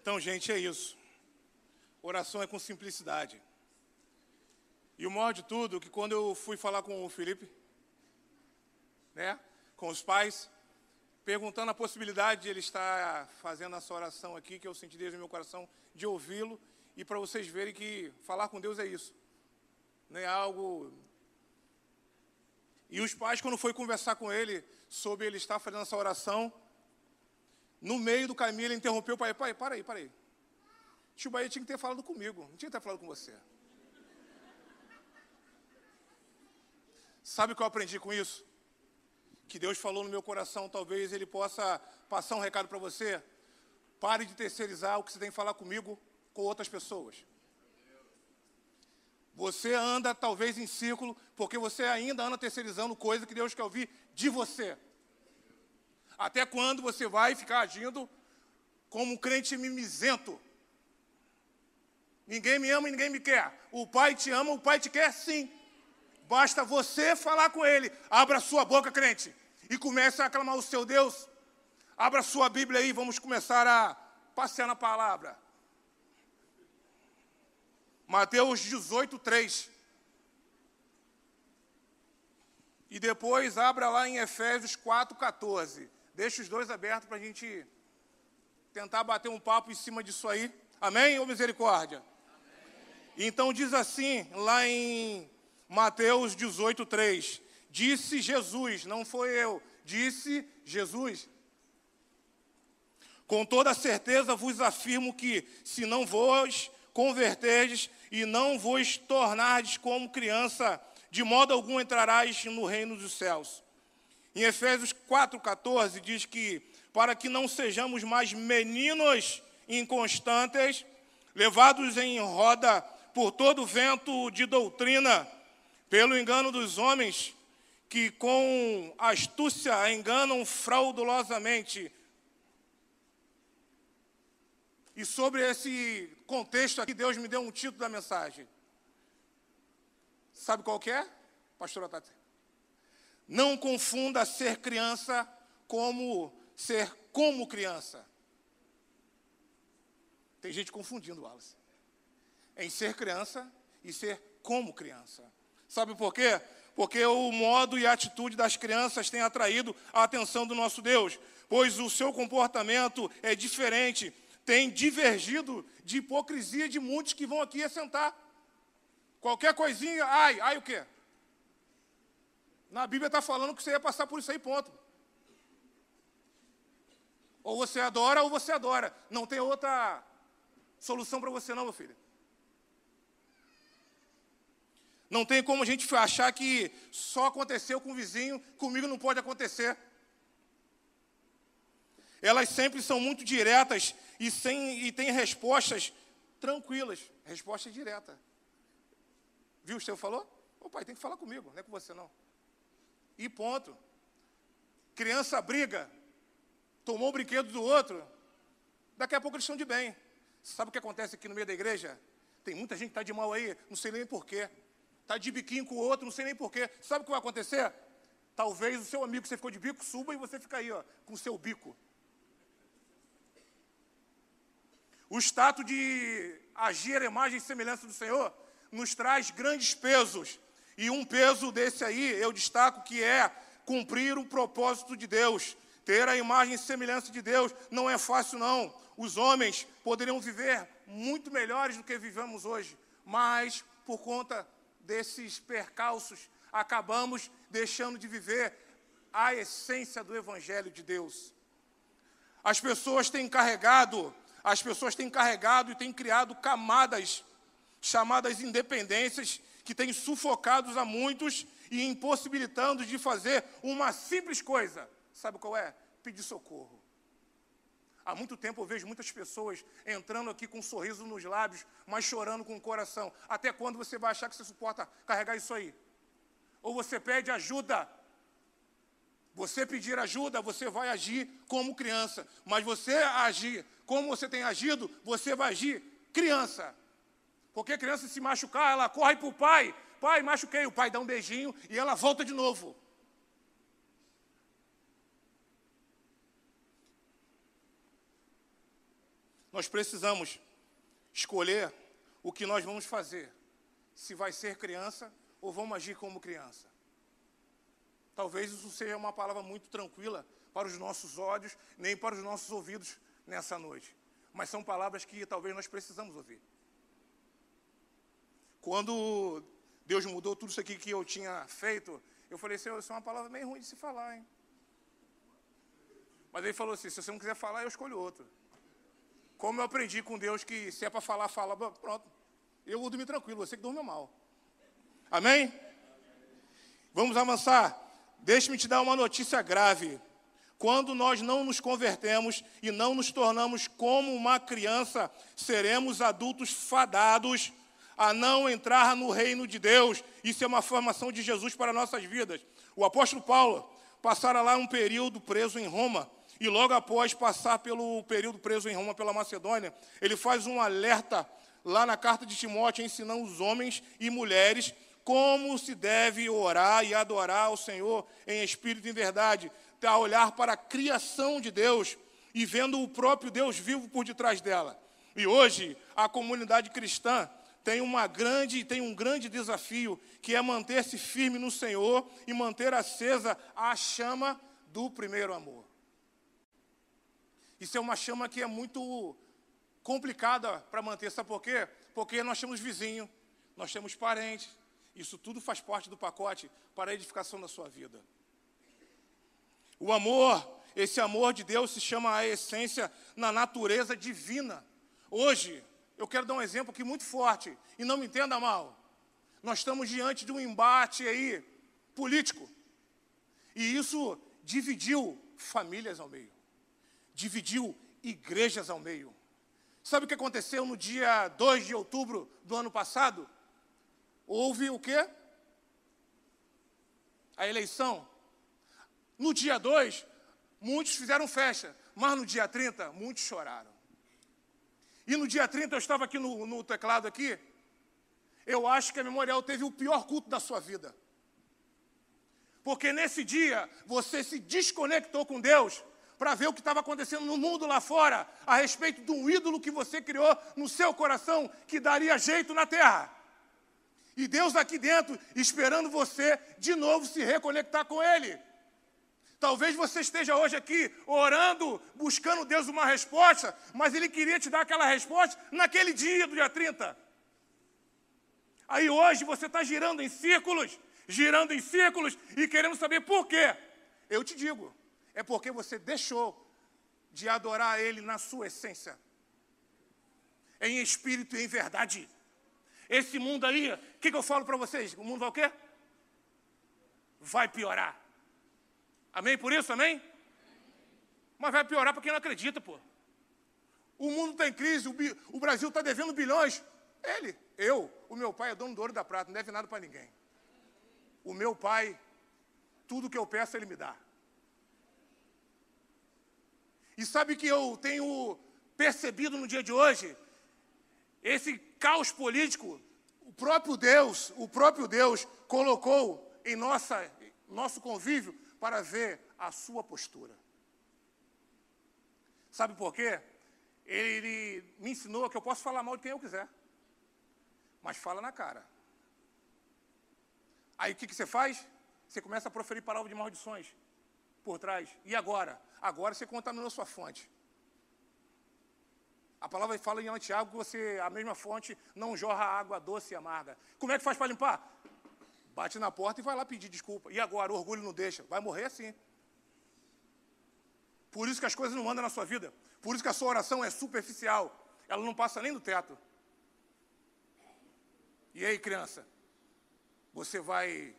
Então, gente, é isso. Oração é com simplicidade. E o maior de tudo, que quando eu fui falar com o Felipe, né, com os pais, perguntando a possibilidade de ele estar fazendo essa oração aqui, que eu senti desde o meu coração, de ouvi-lo, e para vocês verem que falar com Deus é isso. Não é algo. E os pais, quando foi conversar com ele sobre ele estar fazendo essa oração, no meio do caminho ele interrompeu o pai, pai, para aí, para aí. Tio Bahia tinha que ter falado comigo, não tinha que ter falado com você. Sabe o que eu aprendi com isso? Que Deus falou no meu coração, talvez Ele possa passar um recado para você. Pare de terceirizar o que você tem que falar comigo com outras pessoas. Você anda talvez em círculo, porque você ainda anda terceirizando coisa que Deus quer ouvir de você. Até quando você vai ficar agindo como um crente mimizento? Ninguém me ama e ninguém me quer. O Pai te ama, o Pai te quer sim. Basta você falar com Ele. Abra sua boca, crente, e comece a aclamar o seu Deus. Abra sua Bíblia aí, vamos começar a passear na palavra. Mateus 18, 3. E depois abra lá em Efésios 4, 14. Deixa os dois abertos para a gente tentar bater um papo em cima disso aí. Amém ou misericórdia? Amém. Então diz assim, lá em Mateus 18, 3. Disse Jesus, não foi eu, disse Jesus. Com toda certeza vos afirmo que, se não vos converterdes e não vos tornardes como criança, de modo algum entrarás no reino dos céus. Em Efésios 4,14 diz que, para que não sejamos mais meninos inconstantes, levados em roda por todo vento de doutrina, pelo engano dos homens que com astúcia enganam fraudulosamente. E sobre esse contexto aqui, Deus me deu um título da mensagem. Sabe qual que é, pastora Tati? Não confunda ser criança como ser como criança. Tem gente confundindo, Wallace. Em ser criança e ser como criança. Sabe por quê? Porque o modo e a atitude das crianças tem atraído a atenção do nosso Deus, pois o seu comportamento é diferente, tem divergido de hipocrisia de muitos que vão aqui assentar. Qualquer coisinha, ai, ai o quê? Na Bíblia está falando que você ia passar por isso aí, ponto. Ou você adora ou você adora. Não tem outra solução para você, não, meu filho. Não tem como a gente achar que só aconteceu com o vizinho, comigo não pode acontecer. Elas sempre são muito diretas e, sem, e têm respostas tranquilas. Resposta direta. Viu o seu falou? O pai tem que falar comigo, não é com você não. E ponto. Criança briga, tomou o brinquedo do outro, daqui a pouco eles estão de bem. Sabe o que acontece aqui no meio da igreja? Tem muita gente que está de mal aí, não sei nem porquê está de biquinho com o outro, não sei nem porquê. Sabe o que vai acontecer? Talvez o seu amigo que você ficou de bico suba e você fica aí, ó, com o seu bico. O status de agir a imagem e semelhança do Senhor nos traz grandes pesos. E um peso desse aí, eu destaco que é cumprir o propósito de Deus. Ter a imagem e semelhança de Deus não é fácil, não. Os homens poderiam viver muito melhores do que vivemos hoje, mas por conta desses percalços, acabamos deixando de viver a essência do Evangelho de Deus. As pessoas têm carregado, as pessoas têm carregado e têm criado camadas chamadas independências que têm sufocado a muitos e impossibilitando de fazer uma simples coisa. Sabe qual é? Pedir socorro. Há muito tempo eu vejo muitas pessoas entrando aqui com um sorriso nos lábios, mas chorando com o coração. Até quando você vai achar que você suporta carregar isso aí? Ou você pede ajuda. Você pedir ajuda, você vai agir como criança. Mas você agir como você tem agido, você vai agir criança. Porque criança se machucar, ela corre para o pai. Pai, machuquei. O pai dá um beijinho e ela volta de novo. nós precisamos escolher o que nós vamos fazer. Se vai ser criança ou vamos agir como criança. Talvez isso seja uma palavra muito tranquila para os nossos olhos, nem para os nossos ouvidos nessa noite. Mas são palavras que talvez nós precisamos ouvir. Quando Deus mudou tudo isso aqui que eu tinha feito, eu falei, Senhor, isso é uma palavra meio ruim de se falar, hein? Mas ele falou assim: se você não quiser falar, eu escolho outro. Como eu aprendi com Deus que se é para falar, fala, pronto. Eu vou dormir tranquilo, você que dorme mal. Amém? Vamos avançar. Deixe-me te dar uma notícia grave. Quando nós não nos convertemos e não nos tornamos como uma criança, seremos adultos fadados a não entrar no reino de Deus. Isso é uma formação de Jesus para nossas vidas. O apóstolo Paulo passara lá um período preso em Roma e logo após passar pelo período preso em Roma pela Macedônia, ele faz um alerta lá na carta de Timóteo, ensinando os homens e mulheres como se deve orar e adorar ao Senhor em espírito e em verdade, a olhar para a criação de Deus e vendo o próprio Deus vivo por detrás dela. E hoje a comunidade cristã tem uma grande tem um grande desafio que é manter-se firme no Senhor e manter acesa a chama do primeiro amor. Isso é uma chama que é muito complicada para manter, sabe por quê? Porque nós temos vizinho, nós temos parentes, isso tudo faz parte do pacote para a edificação da sua vida. O amor, esse amor de Deus se chama a essência na natureza divina. Hoje, eu quero dar um exemplo aqui muito forte, e não me entenda mal. Nós estamos diante de um embate aí político. E isso dividiu famílias ao meio dividiu igrejas ao meio. Sabe o que aconteceu no dia 2 de outubro do ano passado? Houve o quê? A eleição. No dia 2, muitos fizeram festa, mas no dia 30, muitos choraram. E no dia 30, eu estava aqui no, no teclado aqui, eu acho que a Memorial teve o pior culto da sua vida. Porque nesse dia, você se desconectou com Deus para ver o que estava acontecendo no mundo lá fora, a respeito de um ídolo que você criou no seu coração, que daria jeito na terra. E Deus aqui dentro, esperando você de novo se reconectar com Ele. Talvez você esteja hoje aqui orando, buscando Deus uma resposta, mas Ele queria te dar aquela resposta naquele dia do dia 30. Aí hoje você está girando em círculos, girando em círculos e querendo saber por quê. Eu te digo, é porque você deixou de adorar Ele na sua essência, em espírito e em verdade. Esse mundo aí, o que, que eu falo para vocês? O mundo vai o quê? Vai piorar. Amém por isso? Amém? Mas vai piorar para quem não acredita, pô. O mundo está em crise, o, o Brasil está devendo bilhões. Ele, eu, o meu pai é dono do ouro e da prata, não deve nada para ninguém. O meu pai, tudo que eu peço, ele me dá. E sabe que eu tenho percebido no dia de hoje? Esse caos político, o próprio Deus, o próprio Deus colocou em nossa, nosso convívio para ver a sua postura. Sabe por quê? Ele, me ensinou que eu posso falar mal de quem eu quiser, mas fala na cara. Aí o que, que você faz? Você começa a proferir palavras de maldições por trás. E agora? Agora você contaminou sua fonte. A palavra fala em Tiago que você, a mesma fonte não jorra água doce e amarga. Como é que faz para limpar? Bate na porta e vai lá pedir desculpa. E agora? O orgulho não deixa. Vai morrer assim. Por isso que as coisas não andam na sua vida. Por isso que a sua oração é superficial. Ela não passa nem do teto. E aí, criança? Você vai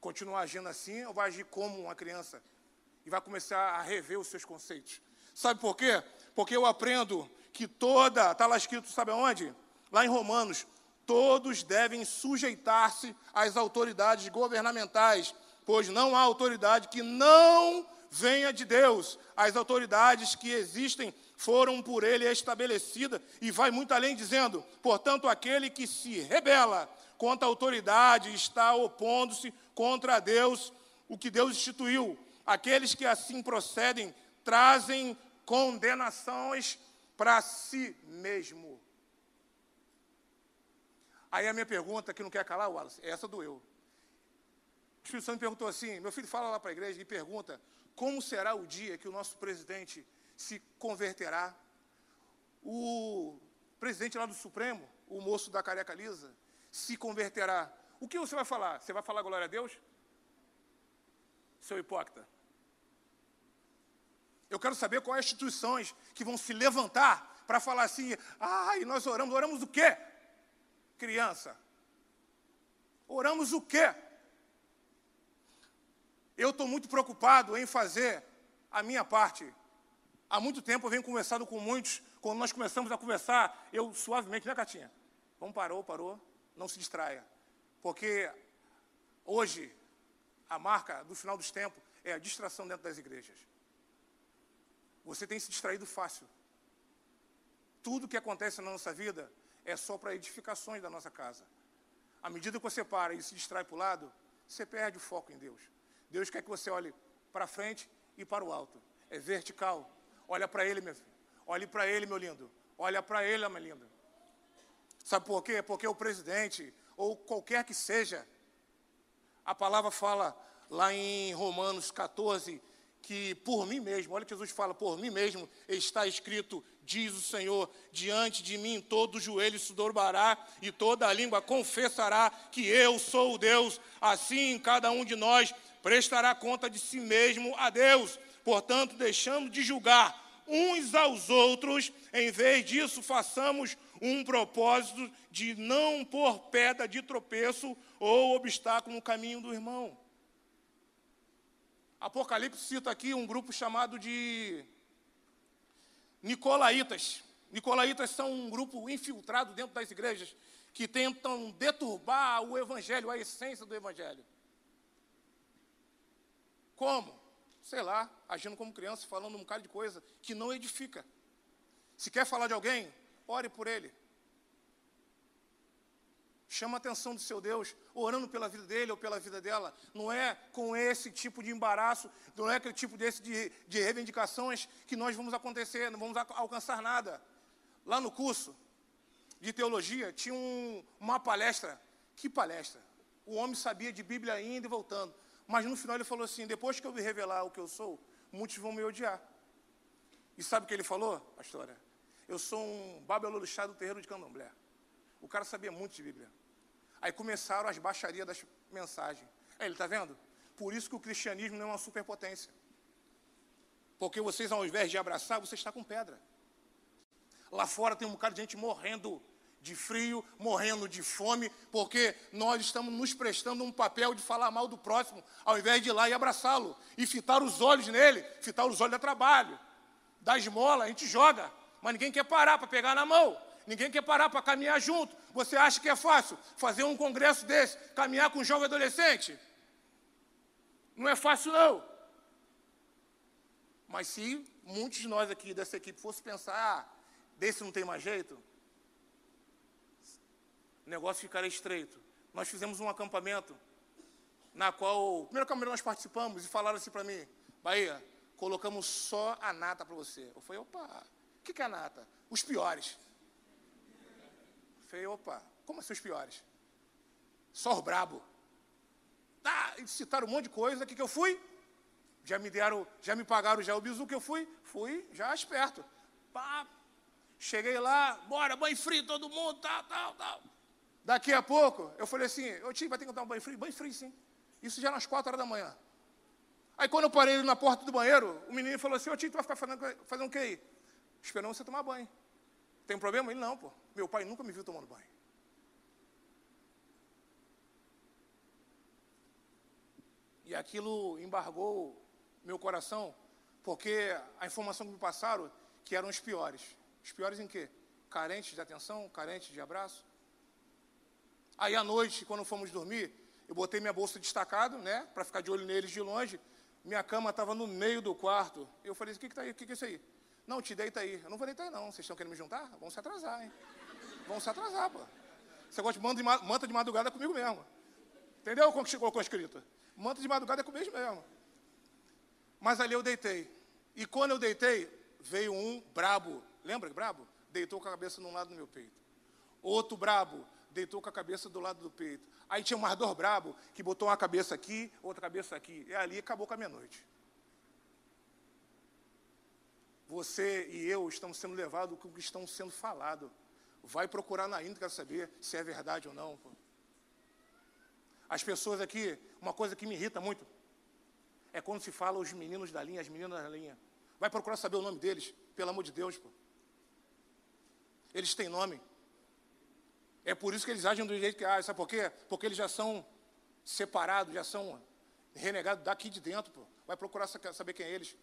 continuar agindo assim ou vai agir como uma criança e vai começar a rever os seus conceitos. Sabe por quê? Porque eu aprendo que toda, está lá escrito, sabe aonde? Lá em Romanos, todos devem sujeitar-se às autoridades governamentais, pois não há autoridade que não venha de Deus. As autoridades que existem foram por ele estabelecidas, e vai muito além dizendo: portanto, aquele que se rebela contra a autoridade está opondo-se contra Deus, o que Deus instituiu. Aqueles que assim procedem trazem condenações para si mesmo. Aí a minha pergunta, que não quer calar, Wallace, é essa doeu. O Espírito Santo me perguntou assim: meu filho fala lá para a igreja e pergunta como será o dia que o nosso presidente se converterá. O presidente lá do Supremo, o moço da careca lisa, se converterá. O que você vai falar? Você vai falar glória a Deus? Seu hipócrita. Eu quero saber quais instituições que vão se levantar para falar assim, e nós oramos, oramos o quê? Criança. Oramos o quê? Eu estou muito preocupado em fazer a minha parte. Há muito tempo eu venho conversando com muitos, quando nós começamos a conversar, eu suavemente, né, Catinha? Vamos, parou, parou, não se distraia. Porque hoje, a marca do final dos tempos é a distração dentro das igrejas. Você tem se distraído fácil. Tudo que acontece na nossa vida é só para edificações da nossa casa. À medida que você para e se distrai para o lado, você perde o foco em Deus. Deus quer que você olhe para frente e para o alto. É vertical. Olha para Ele, meu filho. Olhe para Ele, meu lindo. Olha para Ele, minha linda. Sabe por quê? Porque o presidente, ou qualquer que seja, a palavra fala lá em Romanos 14, que por mim mesmo, olha que Jesus fala, por mim mesmo está escrito, diz o Senhor, diante de mim todo joelho se dobrará e toda língua confessará que eu sou o Deus. Assim, cada um de nós prestará conta de si mesmo a Deus. Portanto, deixando de julgar uns aos outros, em vez disso, façamos um propósito de não pôr pedra de tropeço ou obstáculo no caminho do irmão. Apocalipse cita aqui um grupo chamado de Nicolaitas. Nicolaitas são um grupo infiltrado dentro das igrejas que tentam deturbar o evangelho, a essência do evangelho. Como? Sei lá, agindo como criança, falando um bocado de coisa que não edifica. Se quer falar de alguém, ore por ele. Chama a atenção do seu Deus, orando pela vida dele ou pela vida dela. Não é com esse tipo de embaraço, não é aquele tipo desse de, de reivindicações que nós vamos acontecer, não vamos alcançar nada. Lá no curso de teologia tinha um, uma palestra. Que palestra? O homem sabia de Bíblia indo e voltando. Mas no final ele falou assim: depois que eu me revelar o que eu sou, muitos vão me odiar. E sabe o que ele falou, pastora? Eu sou um babelorixá do terreiro de candomblé. O cara sabia muito de Bíblia. Aí começaram as baixarias das mensagens. Aí ele está vendo? Por isso que o cristianismo não é uma superpotência. Porque vocês, ao invés de abraçar, você está com pedra. Lá fora tem um bocado de gente morrendo de frio, morrendo de fome, porque nós estamos nos prestando um papel de falar mal do próximo, ao invés de ir lá e abraçá-lo, e fitar os olhos nele, fitar os olhos da trabalho. Da esmola, a gente joga, mas ninguém quer parar para pegar na mão, ninguém quer parar para caminhar junto. Você acha que é fácil fazer um congresso desse, caminhar com um jovem adolescente? Não é fácil, não. Mas se muitos de nós aqui dessa equipe fossem pensar, ah, desse não tem mais jeito, o negócio ficará estreito. Nós fizemos um acampamento, na qual, primeiro acampamento nós participamos, e falaram assim para mim, Bahia, colocamos só a nata para você. Eu falei, opa, o que, que é a nata? Os piores. Falei, opa, como assim os piores? Só os brabo. Ah, e citaram um monte de coisa, o que, que eu fui? Já me deram, já me pagaram já o bizu que eu fui, fui já esperto. Pá, cheguei lá, bora, banho frio, todo mundo, tal, tal, tal. Daqui a pouco, eu falei assim, eu tinha, vai ter que dar um banho frio? Banho frio, sim. Isso já nas quatro horas da manhã. Aí quando eu parei na porta do banheiro, o menino falou assim, ô tio, tu vai ficar fazendo, fazendo o que aí? Esperando você tomar banho. Tem um problema? Ele, não, pô. Meu pai nunca me viu tomando banho. E aquilo embargou meu coração, porque a informação que me passaram, que eram os piores. Os piores em quê? Carentes de atenção, carentes de abraço. Aí à noite, quando fomos dormir, eu botei minha bolsa destacado, né, para ficar de olho neles de longe. Minha cama estava no meio do quarto. Eu falei: "O que que tá aí? O que que é isso aí?" "Não, te deita aí." "Eu não vou deitar aí, não. Vocês estão querendo me juntar? Vão se atrasar, hein? Vão se atrasar, pô. Você gosta de manta de, madrugada é comigo mesmo. Entendeu como colocou escrito? Manta de madrugada é comigo mesmo. Mas ali eu deitei. E quando eu deitei, veio um brabo. lembra, brabo? Deitou com a cabeça num lado do meu peito. Outro brabo deitou com a cabeça do lado do peito. Aí tinha um ardor brabo que botou uma cabeça aqui, outra cabeça aqui. E ali acabou com a minha noite. Você e eu estamos sendo levados com o que estão sendo falado. Vai procurar na íntegra saber se é verdade ou não. As pessoas aqui, uma coisa que me irrita muito, é quando se fala os meninos da linha, as meninas da linha. Vai procurar saber o nome deles, pelo amor de Deus. Pô. Eles têm nome. É por isso que eles agem do jeito que agem. Sabe por quê? Porque eles já são separados, já são renegados daqui de dentro. Pô. Vai procurar saber quem é eles.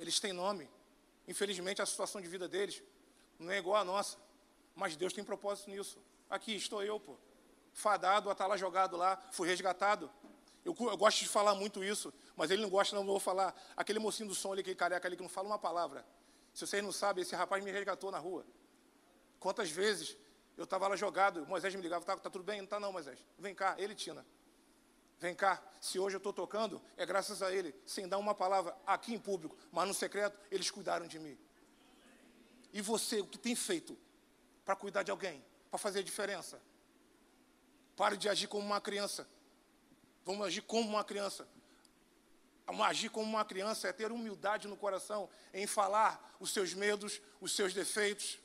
Eles têm nome. Infelizmente, a situação de vida deles não é igual à nossa. Mas Deus tem propósito nisso. Aqui estou eu, pô. Fadado a estar lá jogado lá, fui resgatado. Eu, eu, gosto de falar muito isso, mas ele não gosta, não, não vou falar. Aquele mocinho do som ali, aquele careca ali que não fala uma palavra. Se vocês não sabem, esse rapaz me resgatou na rua. Quantas vezes eu estava lá jogado, Moisés me ligava, tá, tá tudo bem? Não está não, Moisés. Vem cá, ele, Tina. Vem cá, se hoje eu estou tocando, é graças a ele, sem dar uma palavra aqui em público, mas no secreto, eles cuidaram de mim. E você, o que tem feito para cuidar de alguém, para fazer diferença? Pare de agir como uma criança. Vamos agir como uma criança. Agir como uma criança é ter humildade no coração, em falar os seus medos, os seus defeitos.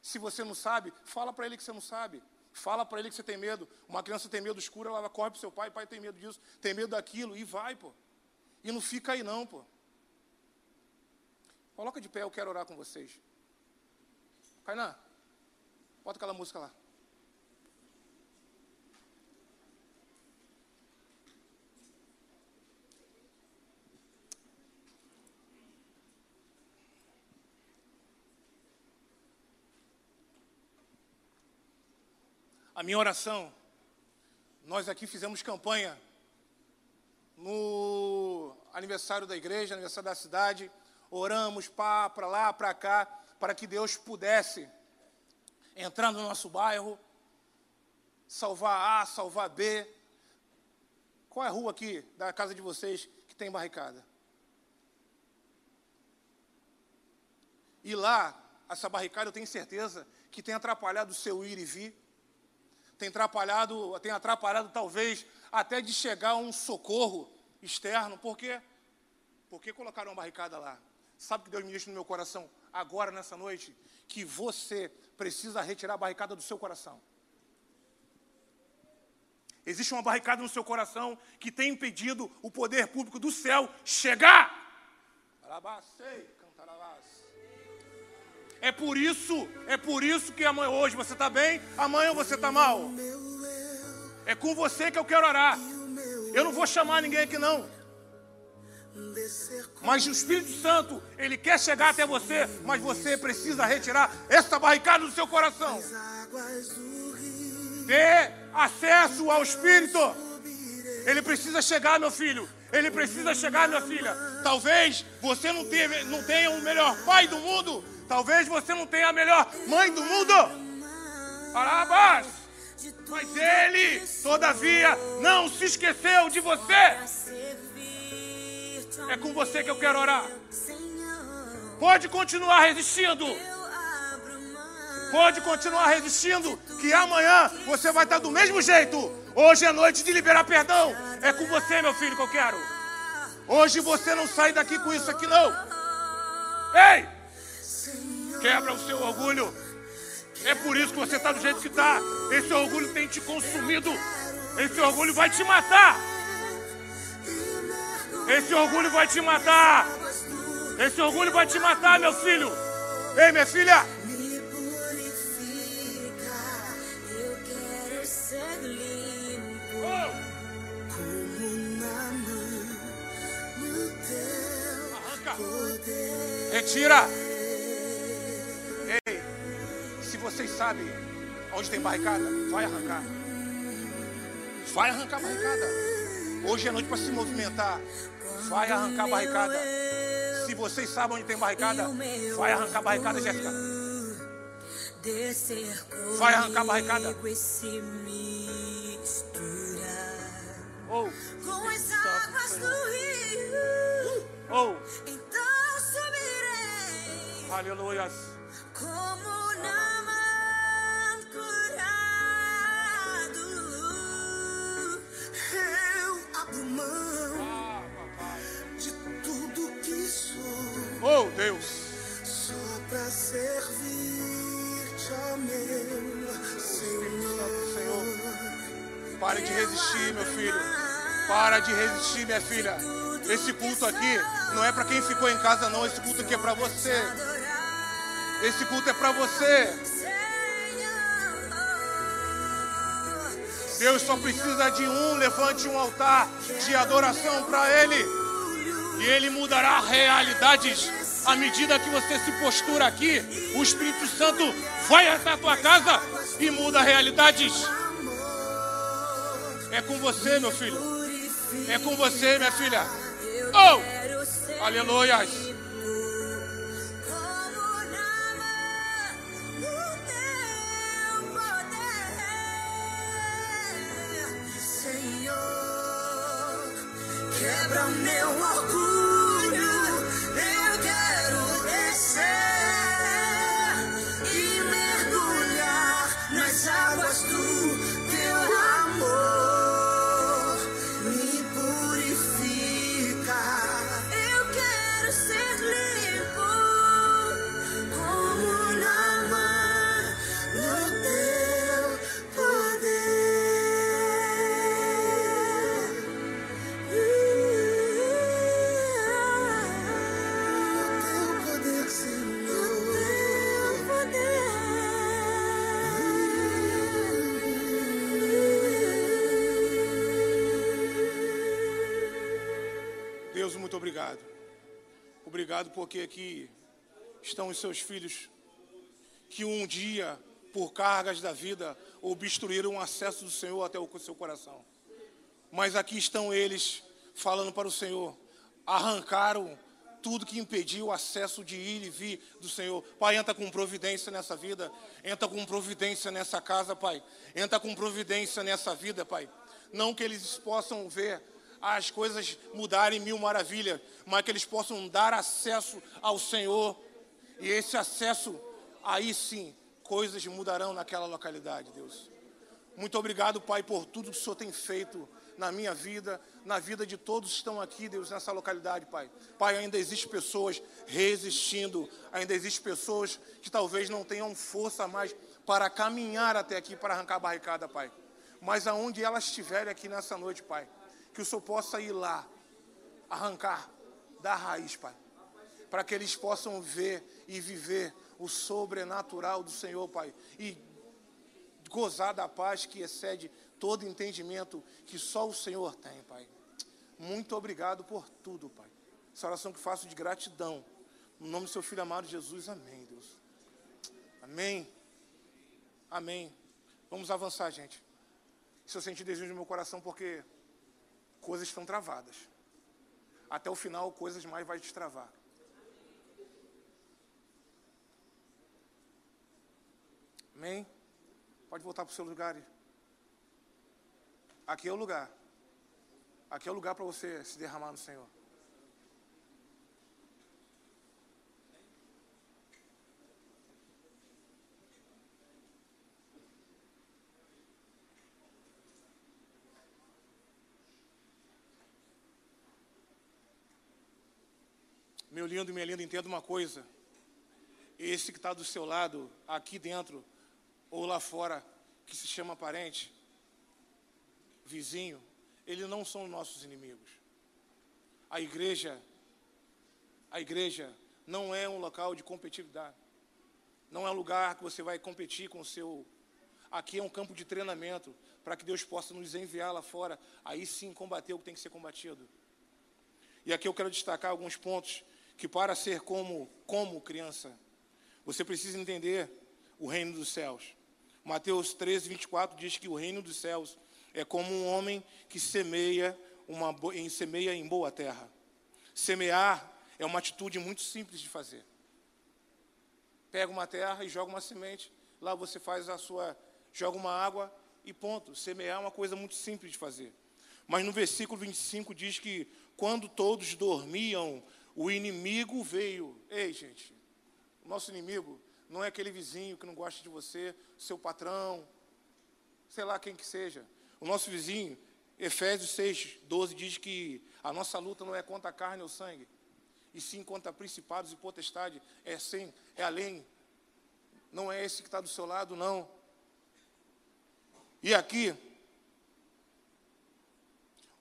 Se você não sabe, fala para ele que você não sabe. Fala para ele que você tem medo. Uma criança tem medo escuro, ela corre para seu pai, pai tem medo disso, tem medo daquilo, e vai, pô. E não fica aí não, pô. Coloca de pé, eu quero orar com vocês. Kainan, bota aquela música lá. A minha oração. Nós aqui fizemos campanha no aniversário da igreja, aniversário da cidade. Oramos para lá, para cá, para que Deus pudesse entrar no nosso bairro, salvar A, salvar B. Qual é a rua aqui da casa de vocês que tem barricada? E lá, essa barricada eu tenho certeza que tem atrapalhado o seu ir e vir tem atrapalhado, tem atrapalhado talvez até de chegar um socorro externo. Por quê? Porque colocaram uma barricada lá. Sabe que Deus me disse no meu coração agora, nessa noite? Que você precisa retirar a barricada do seu coração. Existe uma barricada no seu coração que tem impedido o poder público do céu chegar. É por isso, é por isso que amanhã, hoje você está bem, amanhã você está mal. É com você que eu quero orar. Eu não vou chamar ninguém aqui não. Mas o Espírito Santo, ele quer chegar até você, mas você precisa retirar essa barricada do seu coração. Ter acesso ao Espírito. Ele precisa chegar, meu filho. Ele precisa chegar, minha filha. Talvez você não tenha, não tenha o melhor pai do mundo, Talvez você não tenha a melhor mãe do mundo. Parabás. Mas ele, todavia, não se esqueceu de você. É com você que eu quero orar. Pode continuar resistindo. Pode continuar resistindo, que amanhã você vai estar do mesmo jeito. Hoje é noite de liberar perdão. É com você, meu filho, que eu quero. Hoje você não sai daqui com isso aqui, não. Ei! Quebra o seu orgulho. É por isso que você está do jeito que está. Esse orgulho tem te consumido. Esse orgulho vai te matar. Esse orgulho vai te matar. Esse orgulho vai te matar, meu filho. Ei, minha filha. Oh. Arranca. Retira. Vocês sabem onde tem barricada, vai arrancar. Vai arrancar a barricada. Hoje é noite para se movimentar. Vai arrancar a barricada. Se vocês sabem onde tem barricada, vai arrancar a barricada, Jéssica. Vai arrancar a barricada. Oh, com as águas do rio. Oh. Então subirá. Aleluia. Como Naman mão Ah, de tudo que sou, Oh, Deus. só pra servir-te, ó meu Senhor. Pare de resistir, meu filho. Para de resistir, minha filha. Esse culto aqui não é para quem ficou em casa, não. Esse culto aqui é para você. Esse culto é para você. Deus só precisa de um. Levante um altar de adoração para Ele. E Ele mudará realidades. À medida que você se postura aqui, o Espírito Santo vai até a tua casa e muda realidades. É com você, meu filho. É com você, minha filha. Oh! Aleluias. Quebra meu orgulho. Porque aqui estão os seus filhos que um dia, por cargas da vida, obstruíram o acesso do Senhor até o seu coração. Mas aqui estão eles falando para o Senhor, arrancaram tudo que impediu o acesso de ir e vir do Senhor. Pai, entra com providência nessa vida, entra com providência nessa casa, Pai. Entra com providência nessa vida, Pai. Não que eles possam ver as coisas mudarem mil maravilhas, mas que eles possam dar acesso ao Senhor. E esse acesso, aí sim, coisas mudarão naquela localidade, Deus. Muito obrigado, Pai, por tudo que o Senhor tem feito na minha vida, na vida de todos que estão aqui, Deus, nessa localidade, Pai. Pai, ainda existem pessoas resistindo, ainda existem pessoas que talvez não tenham força mais para caminhar até aqui, para arrancar a barricada, Pai. Mas aonde elas estiverem aqui nessa noite, Pai, que o Senhor possa ir lá, arrancar da raiz, Pai, para que eles possam ver e viver o sobrenatural do Senhor, Pai, e gozar da paz que excede todo entendimento que só o Senhor tem, Pai. Muito obrigado por tudo, Pai. Essa oração que faço de gratidão. No nome do seu filho amado Jesus, amém, Deus. Amém. Amém. Vamos avançar, gente. Se eu sentir desejo no meu coração, porque coisas estão travadas. Até o final, coisas mais vai destravar. Amém? Pode voltar para o seu lugar. Aqui é o lugar. Aqui é o lugar para você se derramar no Senhor. Meu lindo, minha linda, entenda uma coisa. Esse que está do seu lado, aqui dentro ou lá fora, que se chama parente, vizinho, eles não são nossos inimigos. A igreja, a igreja não é um local de competitividade. Não é um lugar que você vai competir com o seu. Aqui é um campo de treinamento para que Deus possa nos enviar lá fora, aí sim combater o que tem que ser combatido. E aqui eu quero destacar alguns pontos que para ser como como criança, você precisa entender o reino dos céus. Mateus 13, 24 diz que o reino dos céus é como um homem que semeia, uma, em, semeia em boa terra. Semear é uma atitude muito simples de fazer. Pega uma terra e joga uma semente, lá você faz a sua, joga uma água e ponto. Semear é uma coisa muito simples de fazer. Mas no versículo 25 diz que quando todos dormiam, o inimigo veio. Ei, gente, nosso inimigo não é aquele vizinho que não gosta de você, seu patrão, sei lá quem que seja. O nosso vizinho, Efésios 6, 12, diz que a nossa luta não é contra a carne ou sangue, e sim contra principados e potestade, é sim, é além. Não é esse que está do seu lado, não. E aqui,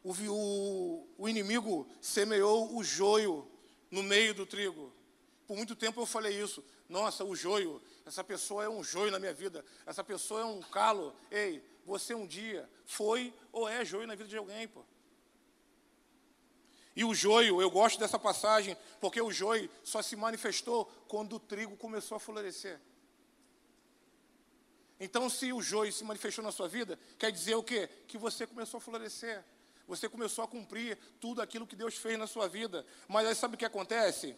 o, o, o inimigo semeou o joio no meio do trigo. Por muito tempo eu falei isso. Nossa, o joio, essa pessoa é um joio na minha vida, essa pessoa é um calo. Ei, você um dia foi ou é joio na vida de alguém, pô. E o joio, eu gosto dessa passagem, porque o joio só se manifestou quando o trigo começou a florescer. Então, se o joio se manifestou na sua vida, quer dizer o quê? Que você começou a florescer. Você começou a cumprir tudo aquilo que Deus fez na sua vida. Mas aí sabe o que acontece?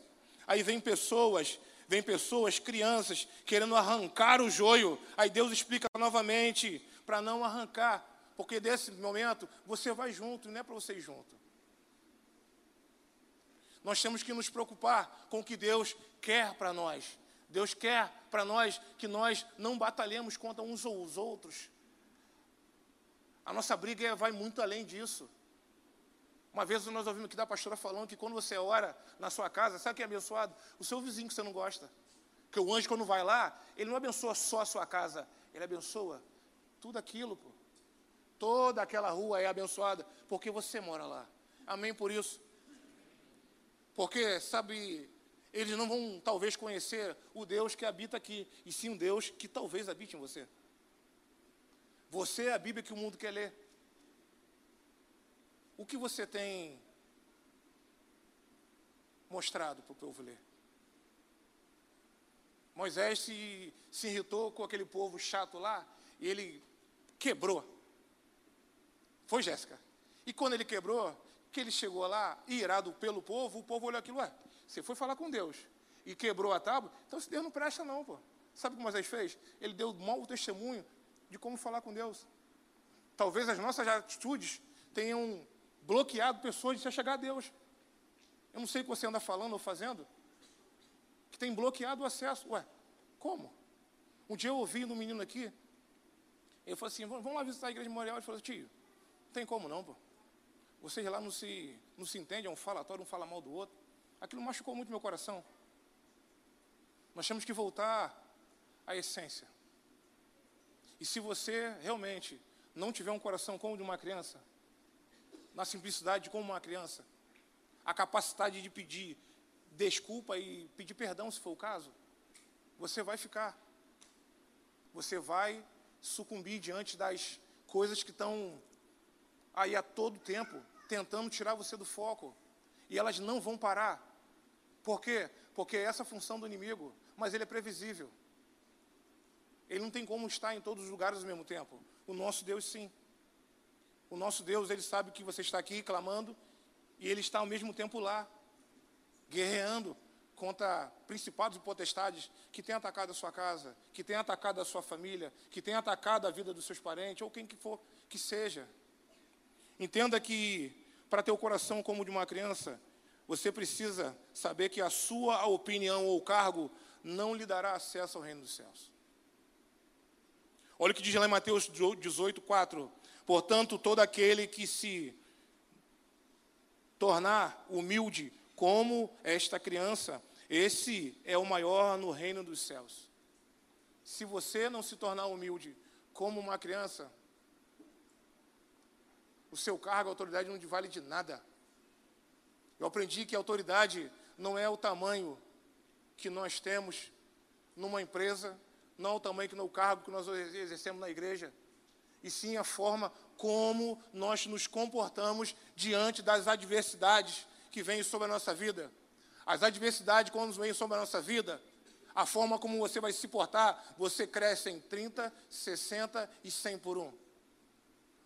Aí vem pessoas, vem pessoas, crianças, querendo arrancar o joio. Aí Deus explica novamente para não arrancar. Porque desse momento você vai junto, não é para você ir junto. Nós temos que nos preocupar com o que Deus quer para nós. Deus quer para nós que nós não batalhemos contra uns ou os outros. A nossa briga é, vai muito além disso. Uma vez nós ouvimos aqui da pastora falando que quando você ora na sua casa, sabe quem é abençoado? O seu vizinho que você não gosta. Porque o anjo, quando vai lá, ele não abençoa só a sua casa, ele abençoa tudo aquilo. Pô. Toda aquela rua é abençoada, porque você mora lá. Amém por isso. Porque, sabe, eles não vão talvez conhecer o Deus que habita aqui, e sim um Deus que talvez habite em você. Você é a Bíblia que o mundo quer ler. O que você tem mostrado para o povo ler? Moisés se, se irritou com aquele povo chato lá e ele quebrou. Foi, Jéssica? E quando ele quebrou, que ele chegou lá, irado pelo povo, o povo olhou aquilo, ué, você foi falar com Deus e quebrou a tábua, então esse Deus não presta não, pô. Sabe o que Moisés fez? Ele deu mau testemunho de como falar com Deus. Talvez as nossas atitudes tenham bloqueado pessoas de se chegar a Deus. Eu não sei o que você anda falando ou fazendo, que tem bloqueado o acesso. Ué, como? Um dia eu ouvi no menino aqui, ele falou assim, vamos lá visitar a igreja de Memorial. Ele falou, tio, não tem como não, pô. Vocês lá não se, não se entendem, é um falatório, um fala mal do outro. Aquilo machucou muito meu coração. Nós temos que voltar à essência. E se você realmente não tiver um coração como o de uma criança, na simplicidade como uma criança, a capacidade de pedir desculpa e pedir perdão, se for o caso, você vai ficar. Você vai sucumbir diante das coisas que estão aí a todo tempo tentando tirar você do foco. E elas não vão parar. Por quê? Porque é essa a função do inimigo, mas ele é previsível. Ele não tem como estar em todos os lugares ao mesmo tempo. O nosso Deus sim. O nosso Deus, ele sabe que você está aqui clamando e ele está ao mesmo tempo lá, guerreando contra principados e potestades que têm atacado a sua casa, que têm atacado a sua família, que têm atacado a vida dos seus parentes, ou quem que for que seja. Entenda que para ter o coração como de uma criança, você precisa saber que a sua opinião ou cargo não lhe dará acesso ao reino dos céus. Olha o que diz lá em Mateus 18, 4. Portanto, todo aquele que se tornar humilde como esta criança, esse é o maior no reino dos céus. Se você não se tornar humilde como uma criança, o seu cargo, a autoridade não vale de nada. Eu aprendi que a autoridade não é o tamanho que nós temos numa empresa, não é o tamanho que no cargo que nós exercemos na igreja, e sim a forma como nós nos comportamos diante das adversidades que vêm sobre a nossa vida. As adversidades, quando vêm sobre a nossa vida, a forma como você vai se portar, você cresce em 30, 60 e 100 por um.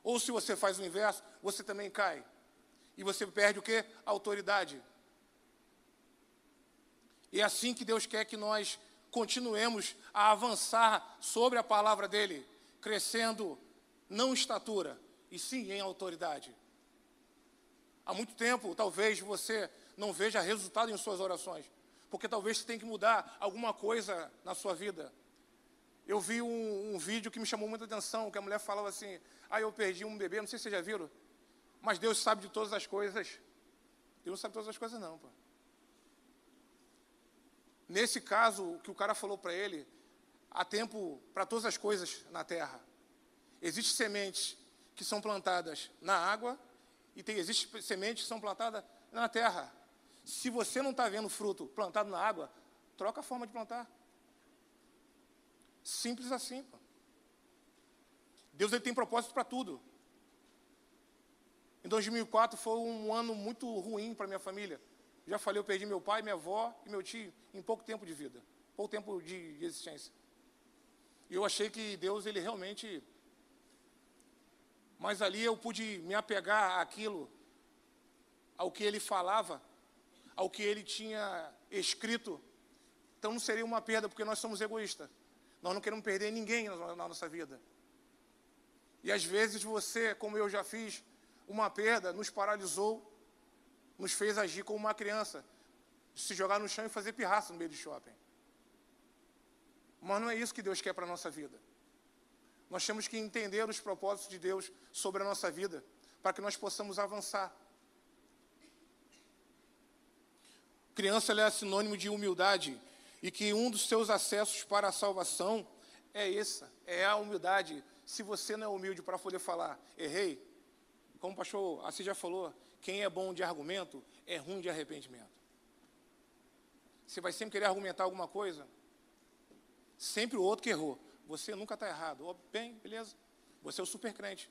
Ou se você faz o inverso, você também cai. E você perde o quê? Autoridade. E é assim que Deus quer que nós continuemos a avançar sobre a palavra dele, crescendo não estatura, e sim em autoridade. Há muito tempo, talvez você não veja resultado em suas orações, porque talvez você tenha que mudar alguma coisa na sua vida. Eu vi um, um, vídeo que me chamou muita atenção, que a mulher falava assim, ah, eu perdi um bebê, não sei se vocês já viram, mas Deus sabe de todas as coisas. Deus sabe de todas as coisas não, pô. Nesse caso, o que o cara falou para ele, há tempo para todas as coisas na terra. Existem sementes que são plantadas na água e tem, existem sementes que são plantadas na terra. Se você não está vendo fruto plantado na água, troca a forma de plantar. Simples assim. Pô. Deus ele tem propósito para tudo. Em 2004 foi um ano muito ruim para minha família. Já falei, eu perdi meu pai, minha avó e meu tio em pouco tempo de vida, pouco tempo de, de existência. E eu achei que Deus, ele realmente. Mas ali eu pude me apegar àquilo, ao que ele falava, ao que ele tinha escrito. Então não seria uma perda, porque nós somos egoístas. Nós não queremos perder ninguém na, nossa vida. E às vezes você, como eu já fiz, uma perda nos paralisou, nos fez agir como uma criança, se jogar no chão e fazer pirraça no meio do shopping. Mas não é isso que Deus quer para a nossa vida. Nós temos que entender os propósitos de Deus sobre a nossa vida, para que nós possamos avançar. Criança é sinônimo de humildade e que um dos seus acessos para a salvação é essa, é a humildade. Se você não é humilde para poder falar, errei, como o pastor Assis já falou, quem é bom de argumento é ruim de arrependimento. Você vai sempre querer argumentar alguma coisa, sempre o outro que errou. Você nunca está errado. Oh, bem, beleza. Você é o super crente.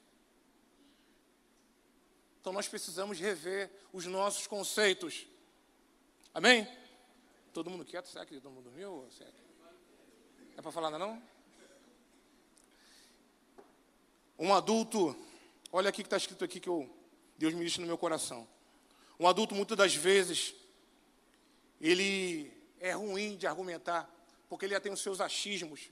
Então nós precisamos rever os nossos conceitos. Amém? Todo mundo quieto? Será que todo mundo dormiu? É para falar ainda não? Um adulto, olha aqui que está escrito aqui que eu, Deus me disse no meu coração. Um adulto, muitas das vezes, ele é ruim de argumentar, porque ele já tem os seus achismos.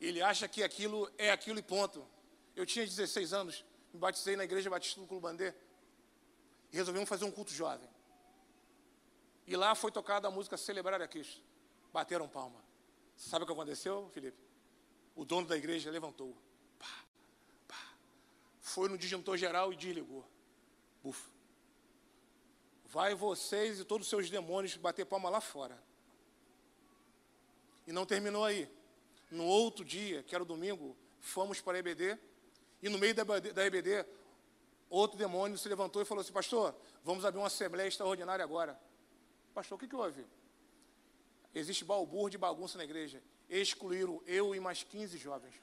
Ele acha que aquilo é aquilo e ponto. Eu tinha 16 anos, me batizei na igreja Batista do Clubandê e resolvemos fazer um culto jovem. E lá foi tocada a música Celebrar a Cristo. Bateram palma. Sabe o que aconteceu, Felipe? O dono da igreja levantou. Pá, pá. Foi no disjuntor geral e desligou. Buf. Vai vocês e todos os seus demônios bater palma lá fora. E não terminou aí. No outro dia, que era o domingo, fomos para a EBD. E no meio da EBD, outro demônio se levantou e falou assim: Pastor, vamos abrir uma assembleia extraordinária agora. Pastor, o que, que houve? Existe balbúrdia de bagunça na igreja. Excluíram eu e mais 15 jovens.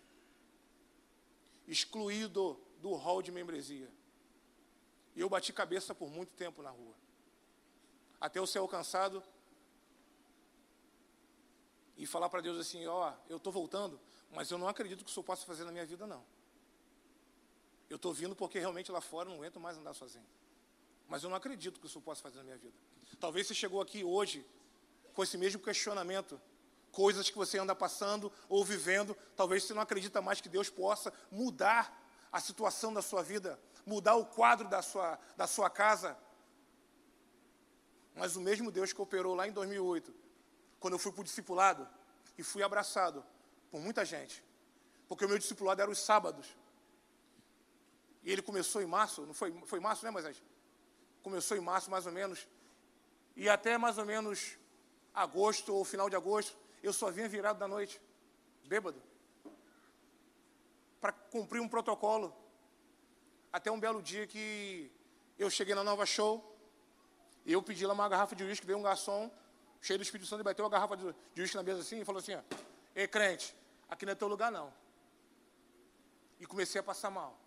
Excluído do hall de membresia. E eu bati cabeça por muito tempo na rua. Até eu ser alcançado e falar para Deus assim: Ó, oh, eu estou voltando, mas eu não acredito que o Senhor possa fazer na minha vida, não. Eu estou vindo porque realmente lá fora eu não aguento mais andar sozinho. Mas eu não acredito que o Senhor possa fazer na minha vida. Talvez você chegou aqui hoje com esse mesmo questionamento. Coisas que você anda passando ou vivendo, talvez você não acredita mais que Deus possa mudar a situação da sua vida, mudar o quadro da sua, da sua casa. Mas o mesmo Deus que operou lá em 2008, quando eu fui para o discipulado e fui abraçado por muita gente, porque o meu discipulado era os sábados. E ele começou em março, não foi, foi março, né, Moisés? Começou em março, mais ou menos, e até mais ou menos agosto ou final de agosto, eu só vinha virado da noite, bêbado, para cumprir um protocolo. Até um belo dia que eu cheguei na Nova Show, eu pedi lá uma garrafa de uísque, veio um garçom, cheio do Espírito Santo, e bateu a garrafa de uísque na mesa assim, e falou assim, Ei, crente, aqui não é teu lugar não. E comecei a passar mal.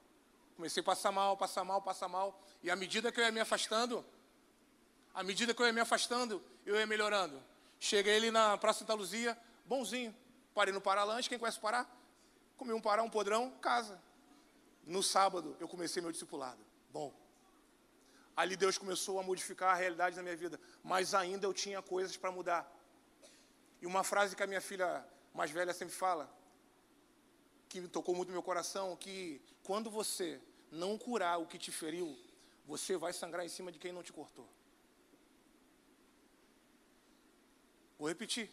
Comecei a passar mal, passar mal, passar mal. E à medida que eu ia me afastando, à medida que eu ia me afastando, eu ia melhorando. Cheguei ali na Praça Santa Luzia, bonzinho. Parei no Paralanche, quem conhece o Pará? Comi um Pará, um podrão, casa. No sábado, eu comecei meu discipulado. Bom. Ali Deus começou a modificar a realidade da minha vida. Mas ainda eu tinha coisas para mudar. E uma frase que a minha filha mais velha sempre fala, que tocou muito no meu coração, que quando você não curar o que te feriu, você vai sangrar em cima de quem não te cortou. Vou repetir.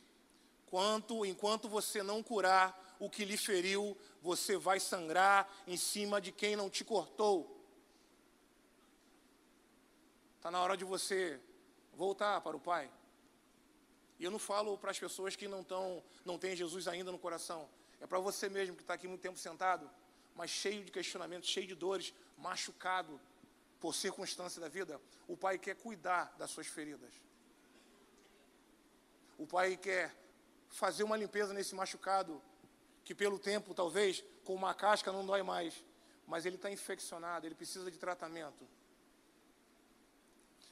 Quanto, enquanto você não curar o que lhe feriu, você vai sangrar em cima de quem não te cortou. Está na hora de você voltar para o Pai. E eu não falo para as pessoas que não, tão, não têm Jesus ainda no coração. É para você mesmo que está aqui muito tempo sentado, mas cheio de questionamentos, cheio de dores, machucado por circunstância da vida. O Pai quer cuidar das suas feridas. O Pai quer fazer uma limpeza nesse machucado, que pelo tempo, talvez, com uma casca não dói mais, mas ele está infeccionado, ele precisa de tratamento.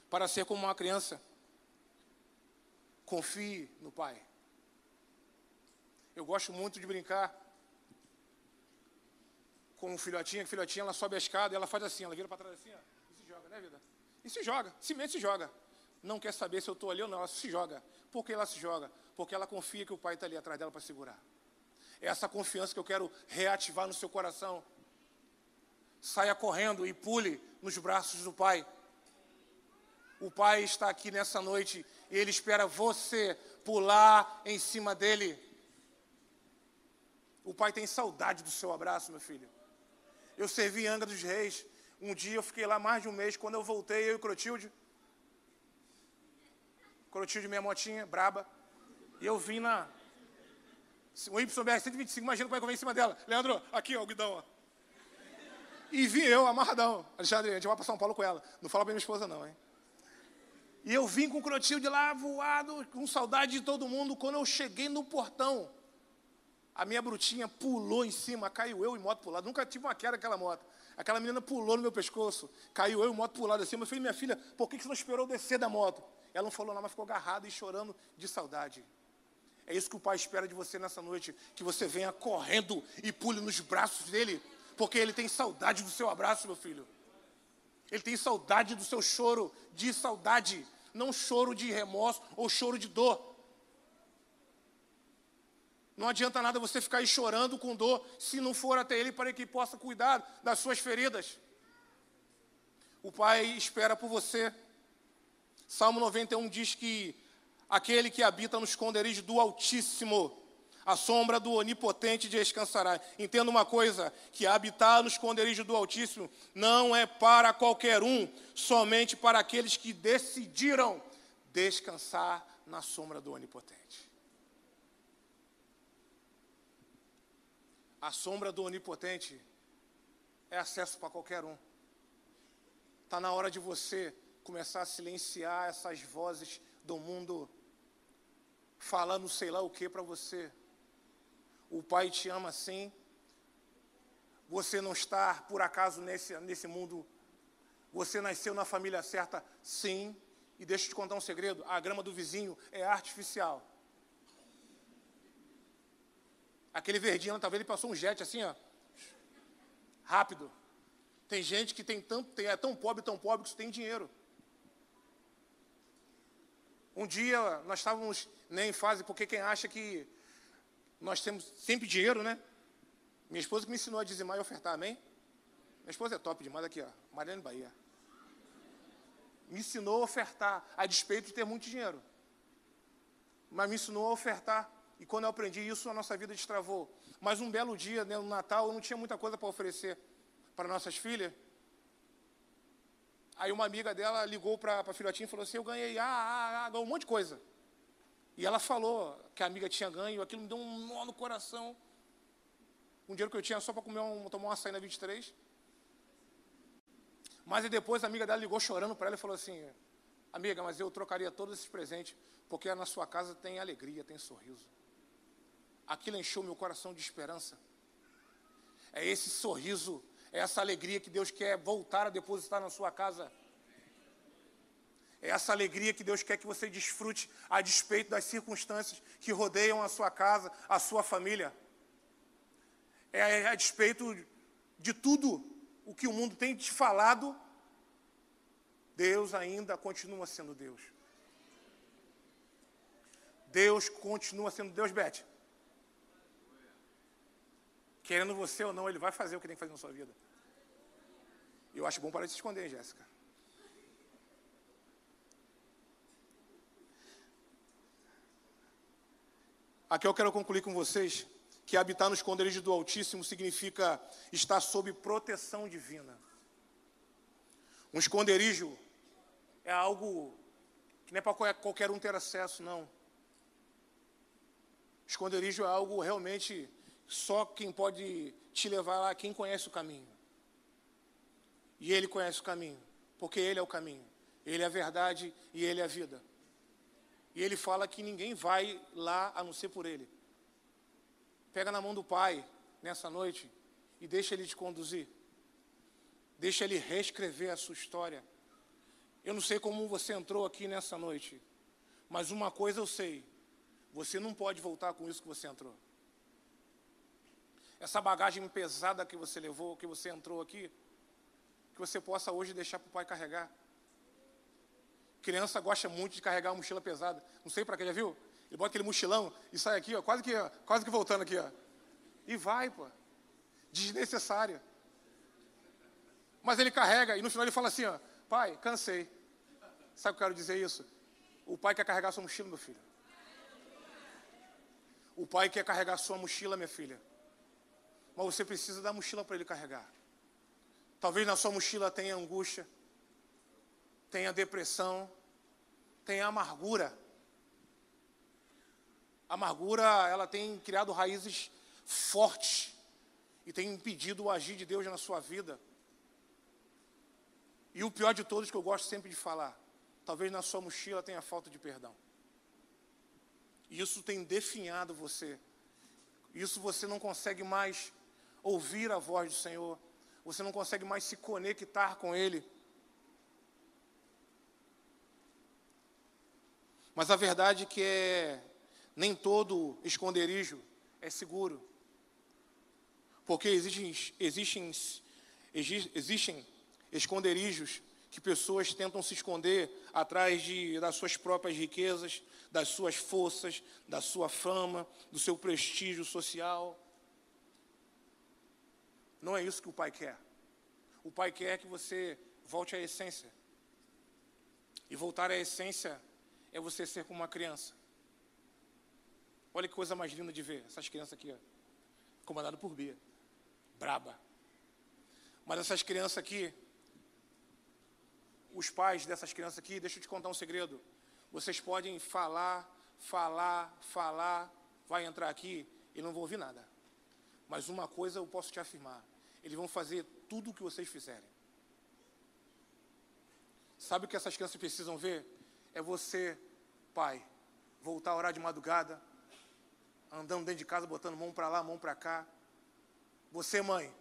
Para ser como uma criança, confie no Pai. Eu gosto muito de brincar com o filhotinha, que filhotinha ela sobe a escada e ela faz assim, ela vira para trás assim, ó, e se joga, né, vida? E se joga, se mesmo se joga. Não quer saber se eu estou ali ou não, ela se joga. Por que ela se joga? Porque ela confia que o pai está ali atrás dela para segurar. É essa confiança que eu quero reativar no seu coração. Saia correndo e pule nos braços do pai. O pai está aqui nessa noite e ele espera você pular em cima dele. O pai tem saudade do seu abraço, meu filho. Eu servi em Angra dos Reis. Um dia eu fiquei lá mais de um mês. Quando eu voltei, eu e o Clotilde, Clotilde, minha motinha, braba. E eu vim na. O YBR 125, imagina como é que eu venho em cima dela. Leandro, aqui, ó, o guidão, ó. E vim eu, amarradão. Alexandre, a gente vai para São Paulo com ela. Não fala para minha esposa, não, hein? E eu vim com o Clotilde lá, voado, com saudade de todo mundo. Quando eu cheguei no portão, a minha brutinha pulou em cima, caiu eu e moto pro. Nunca tive uma queda aquela moto. Aquela menina pulou no meu pescoço, caiu eu e moto pro lado assim. Eu falei, minha filha, por que você não esperou descer da moto? Ela não falou nada, mas ficou agarrada e chorando de saudade. É isso que o Pai espera de você nessa noite, que você venha correndo e pule nos braços dele, porque ele tem saudade do seu abraço, meu filho. Ele tem saudade do seu choro de saudade, não choro de remorso ou choro de dor. Não adianta nada você ficar aí chorando com dor se não for até Ele para que possa cuidar das suas feridas. O Pai espera por você. Salmo 91 diz que aquele que habita no esconderijo do Altíssimo, a sombra do Onipotente descansará. Entenda uma coisa: que habitar no esconderijo do Altíssimo não é para qualquer um, somente para aqueles que decidiram descansar na sombra do Onipotente. A sombra do Onipotente é acesso para qualquer um. Está na hora de você começar a silenciar essas vozes do mundo falando sei lá o que para você. O Pai te ama sim. Você não está por acaso nesse, nesse mundo. Você nasceu na família certa, sim. E deixa eu te contar um segredo: a grama do vizinho é artificial. Aquele verdinho, talvez ele passou um jet assim, ó. Rápido. Tem gente que tem tanto, tem, é tão pobre, tão pobre que isso tem dinheiro. Um dia nós estávamos né, em fase, porque quem acha que nós temos sempre dinheiro, né? Minha esposa que me ensinou a dizimar e ofertar, amém? Minha esposa é top demais aqui, ó. Mariana Bahia. Me ensinou a ofertar, a despeito de ter muito dinheiro. Mas me ensinou a ofertar. E quando eu aprendi isso, a nossa vida destravou. Mas um belo dia, né, no Natal, eu não tinha muita coisa para oferecer para nossas filhas. Aí uma amiga dela ligou para a filhotinha e falou assim: Eu ganhei, ah, ah, ah, ganhou um monte de coisa. E ela falou que a amiga tinha ganho, aquilo me deu um nó no coração. Um dinheiro que eu tinha só para comer um, tomar uma açaí na 23. Mas aí depois a amiga dela ligou chorando para ela e falou assim: Amiga, mas eu trocaria todos esses presentes, porque na sua casa tem alegria, tem sorriso aquilo encheu meu coração de esperança. É esse sorriso, é essa alegria que Deus quer voltar a depositar na sua casa. É essa alegria que Deus quer que você desfrute a despeito das circunstâncias que rodeiam a sua casa, a sua família. É a despeito de tudo o que o mundo tem te falado, Deus ainda continua sendo Deus. Deus continua sendo Deus, Beth. Querendo você ou não, ele vai fazer o que tem que fazer na sua vida. Eu acho bom para de se esconder, Jéssica. Aqui eu quero concluir com vocês que habitar no esconderijo do Altíssimo significa estar sob proteção divina. Um esconderijo é algo que nem é para qualquer um ter acesso, não. Esconderijo é algo realmente só quem pode te levar lá, quem conhece o caminho. E ele conhece o caminho, porque ele é o caminho. Ele é a verdade e ele é a vida. E ele fala que ninguém vai lá a não ser por ele. Pega na mão do Pai nessa noite e deixa ele te conduzir. Deixa ele reescrever a sua história. Eu não sei como você entrou aqui nessa noite, mas uma coisa eu sei: você não pode voltar com isso que você entrou. Essa bagagem pesada que você levou, que você entrou aqui, que você possa hoje deixar para o pai carregar. Criança gosta muito de carregar uma mochila pesada. Não sei para quê, já viu? Ele bota aquele mochilão e sai aqui, ó, quase que, ó, quase que voltando aqui, ó. E vai, pô. Desnecessário. Mas ele carrega e no final ele fala assim, ó, pai, cansei. Sabe o que eu quero dizer isso? O pai quer carregar sua mochila, meu filho. O pai quer carregar sua mochila, minha filha. Mas você precisa da mochila para ele carregar. Talvez na sua mochila tenha angústia, tenha depressão, tenha amargura. A amargura, ela tem criado raízes fortes e tem impedido o agir de Deus na sua vida. E o pior de todos que eu gosto sempre de falar, talvez na sua mochila tenha falta de perdão. E isso tem definhado você. Isso você não consegue mais ouvir a voz do Senhor. Você não consegue mais se conectar com Ele. Mas a verdade é que é, nem todo esconderijo é seguro. Porque existem, existem, existem esconderijos que pessoas tentam se esconder atrás de, das suas próprias riquezas, das suas forças, da sua fama, do seu prestígio social. Não é isso que o Pai quer. O Pai quer que você volte à essência. E voltar à essência é você ser como uma criança. Olha que coisa mais linda de ver, essas crianças aqui, ó, comandado por Bia. Braba. Mas essas crianças aqui, os pais dessas crianças aqui, deixa eu te contar um segredo. Vocês podem falar, falar, falar, vai entrar aqui e não vão ouvir nada. Mas uma coisa eu posso te afirmar: eles vão fazer tudo o que vocês fizerem. Sabe o que essas crianças precisam ver? É você, pai, voltar a orar de madrugada, andando dentro de casa, botando mão para lá, mão para cá. Você, mãe,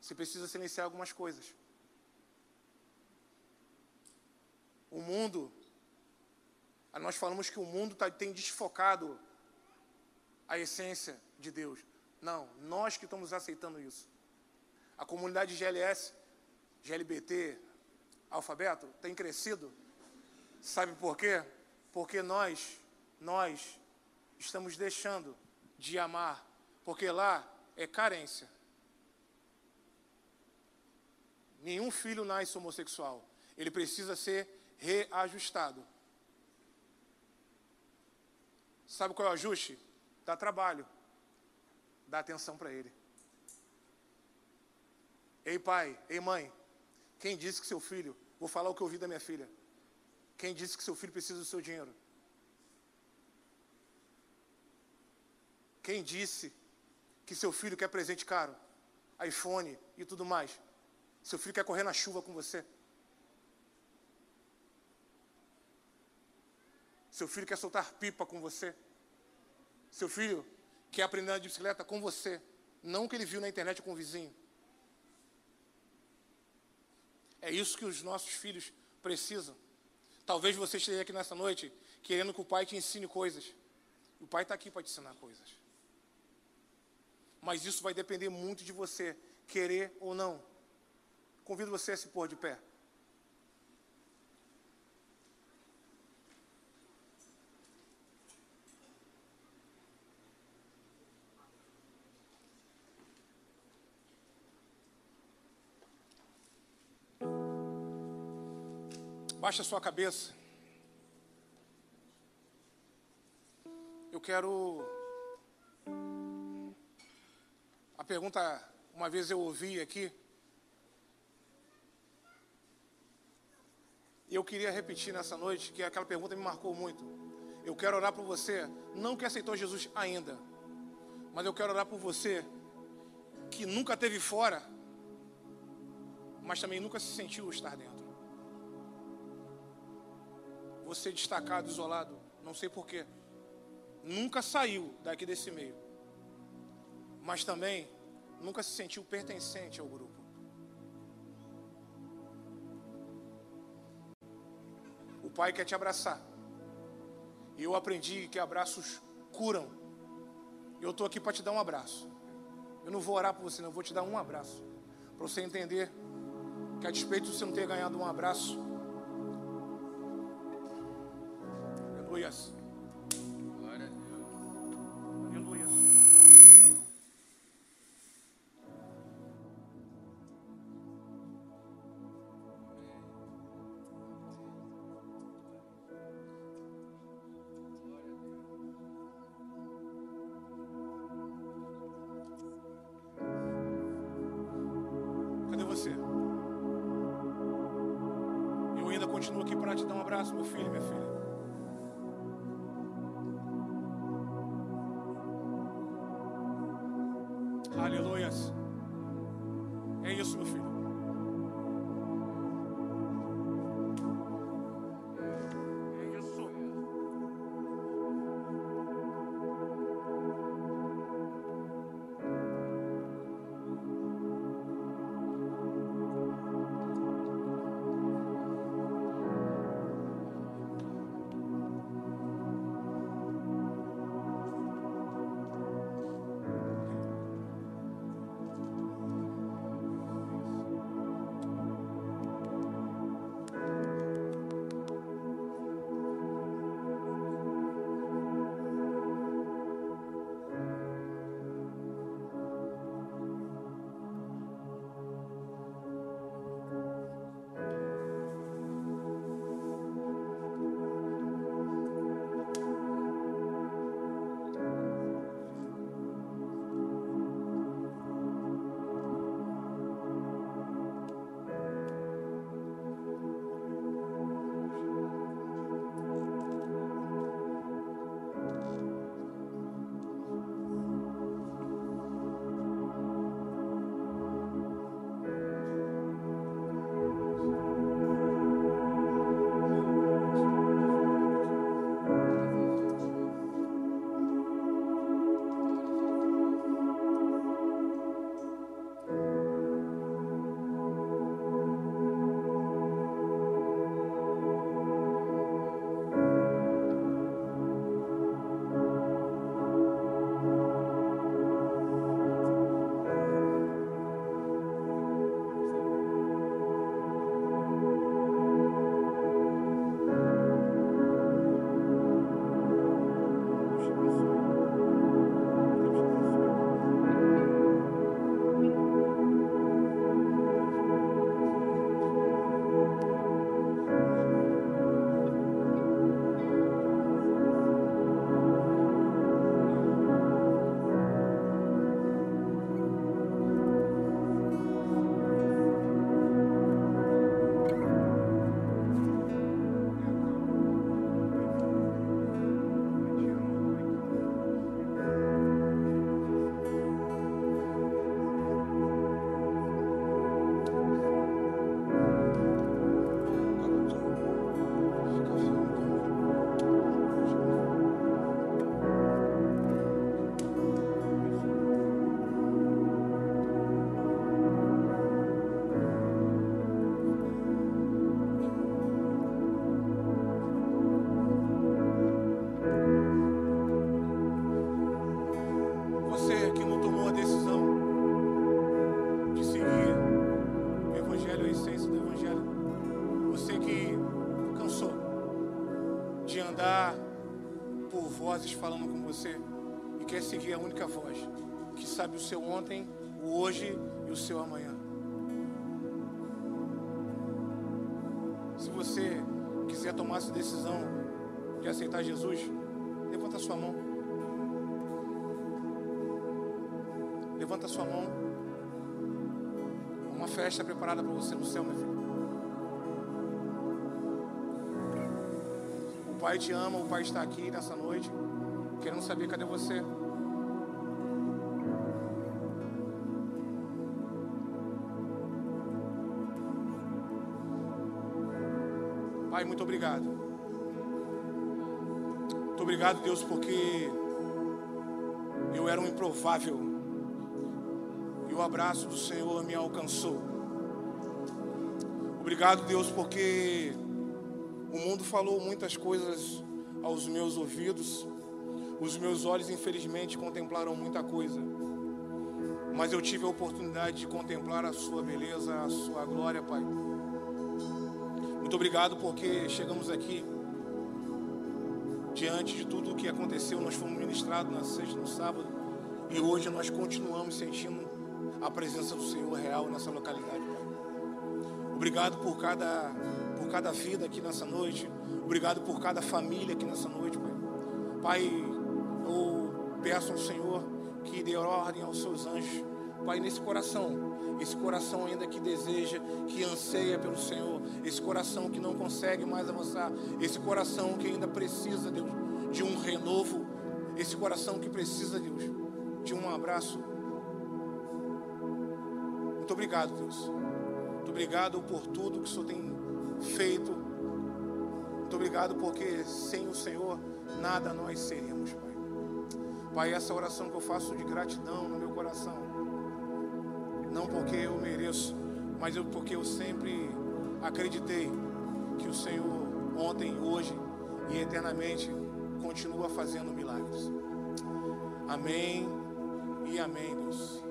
você precisa silenciar algumas coisas. O mundo, nós falamos que o mundo tá, tem desfocado a essência de Deus. Não, nós que estamos aceitando isso. A comunidade GLS, GLBT, alfabeto, tem crescido Sabe por quê? Porque nós, nós estamos deixando de amar, porque lá é carência. Nenhum filho nasce homossexual. Ele precisa ser reajustado. Sabe qual é o ajuste? Dá trabalho. Dá atenção para ele. Ei, pai, ei, mãe, quem disse que seu filho, vou falar o que eu ouvi da minha filha, quem disse que seu filho precisa do seu dinheiro? Quem disse que seu filho quer presente caro? iPhone e tudo mais. Seu filho quer correr na chuva com você. Seu filho quer soltar pipa com você. Seu filho quer aprender a de bicicleta com você. Não que ele viu na internet com o vizinho. É isso que os nossos filhos precisam. Talvez você esteja aqui nessa noite querendo que o Pai te ensine coisas. O Pai está aqui para te ensinar coisas. Mas isso vai depender muito de você, querer ou não. Convido você a se pôr de pé. Baixa sua cabeça. Eu quero A pergunta, uma vez eu ouvi aqui, e eu queria repetir nessa noite, que aquela pergunta me marcou muito. Eu quero orar por você, não que aceitou Jesus ainda, mas eu quero orar por você que nunca teve fora, mas também nunca se sentiu estar dentro. Você destacado, isolado, não sei porquê. Nunca saiu daqui desse meio. Mas também nunca se sentiu pertencente ao grupo. O pai quer te abraçar. E eu aprendi que abraços curam. E eu estou aqui para te dar um abraço. Eu não vou orar por você, não, eu vou te dar um abraço. Para você entender que a despeito de você não ter ganhado um abraço, Aleluias. O seu ontem, o hoje e o seu amanhã. Se você quiser tomar essa decisão de aceitar Jesus, levanta sua mão. levanta sua mão. Uma festa preparada para você no céu, meu filho. O Pai te ama, o Pai está aqui nessa noite, querendo saber cadê você. Muito obrigado. Muito obrigado, Deus, porque eu era um improvável e o abraço do Senhor me alcançou. Obrigado, Deus, porque o mundo falou muitas coisas aos meus ouvidos, os meus olhos, infelizmente, contemplaram muita coisa, mas eu tive a oportunidade de contemplar a Sua beleza, a Sua glória, Pai. Muito obrigado porque chegamos aqui diante de tudo o que aconteceu. Nós fomos ministrados na sexta, no sábado e hoje nós continuamos sentindo a presença do Senhor real nessa localidade. Pai. Obrigado por cada, por cada vida aqui nessa noite. Obrigado por cada família aqui nessa noite, Pai. Pai, eu peço ao Senhor que dê ordem aos seus anjos, Pai, nesse coração esse coração ainda que deseja, que anseia pelo Senhor, esse coração que não consegue mais avançar, esse coração que ainda precisa, Deus, de um renovo, esse coração que precisa, Deus, de um abraço. Muito obrigado, Deus. Muito obrigado por tudo que o Senhor tem feito. Muito obrigado porque sem o Senhor nada nós seríamos, Pai. Pai, essa oração que eu faço de gratidão no meu coração não porque eu mereço, mas eu, porque eu sempre acreditei que o Senhor, ontem, hoje e eternamente, continua fazendo milagres. Amém e amém, Deus.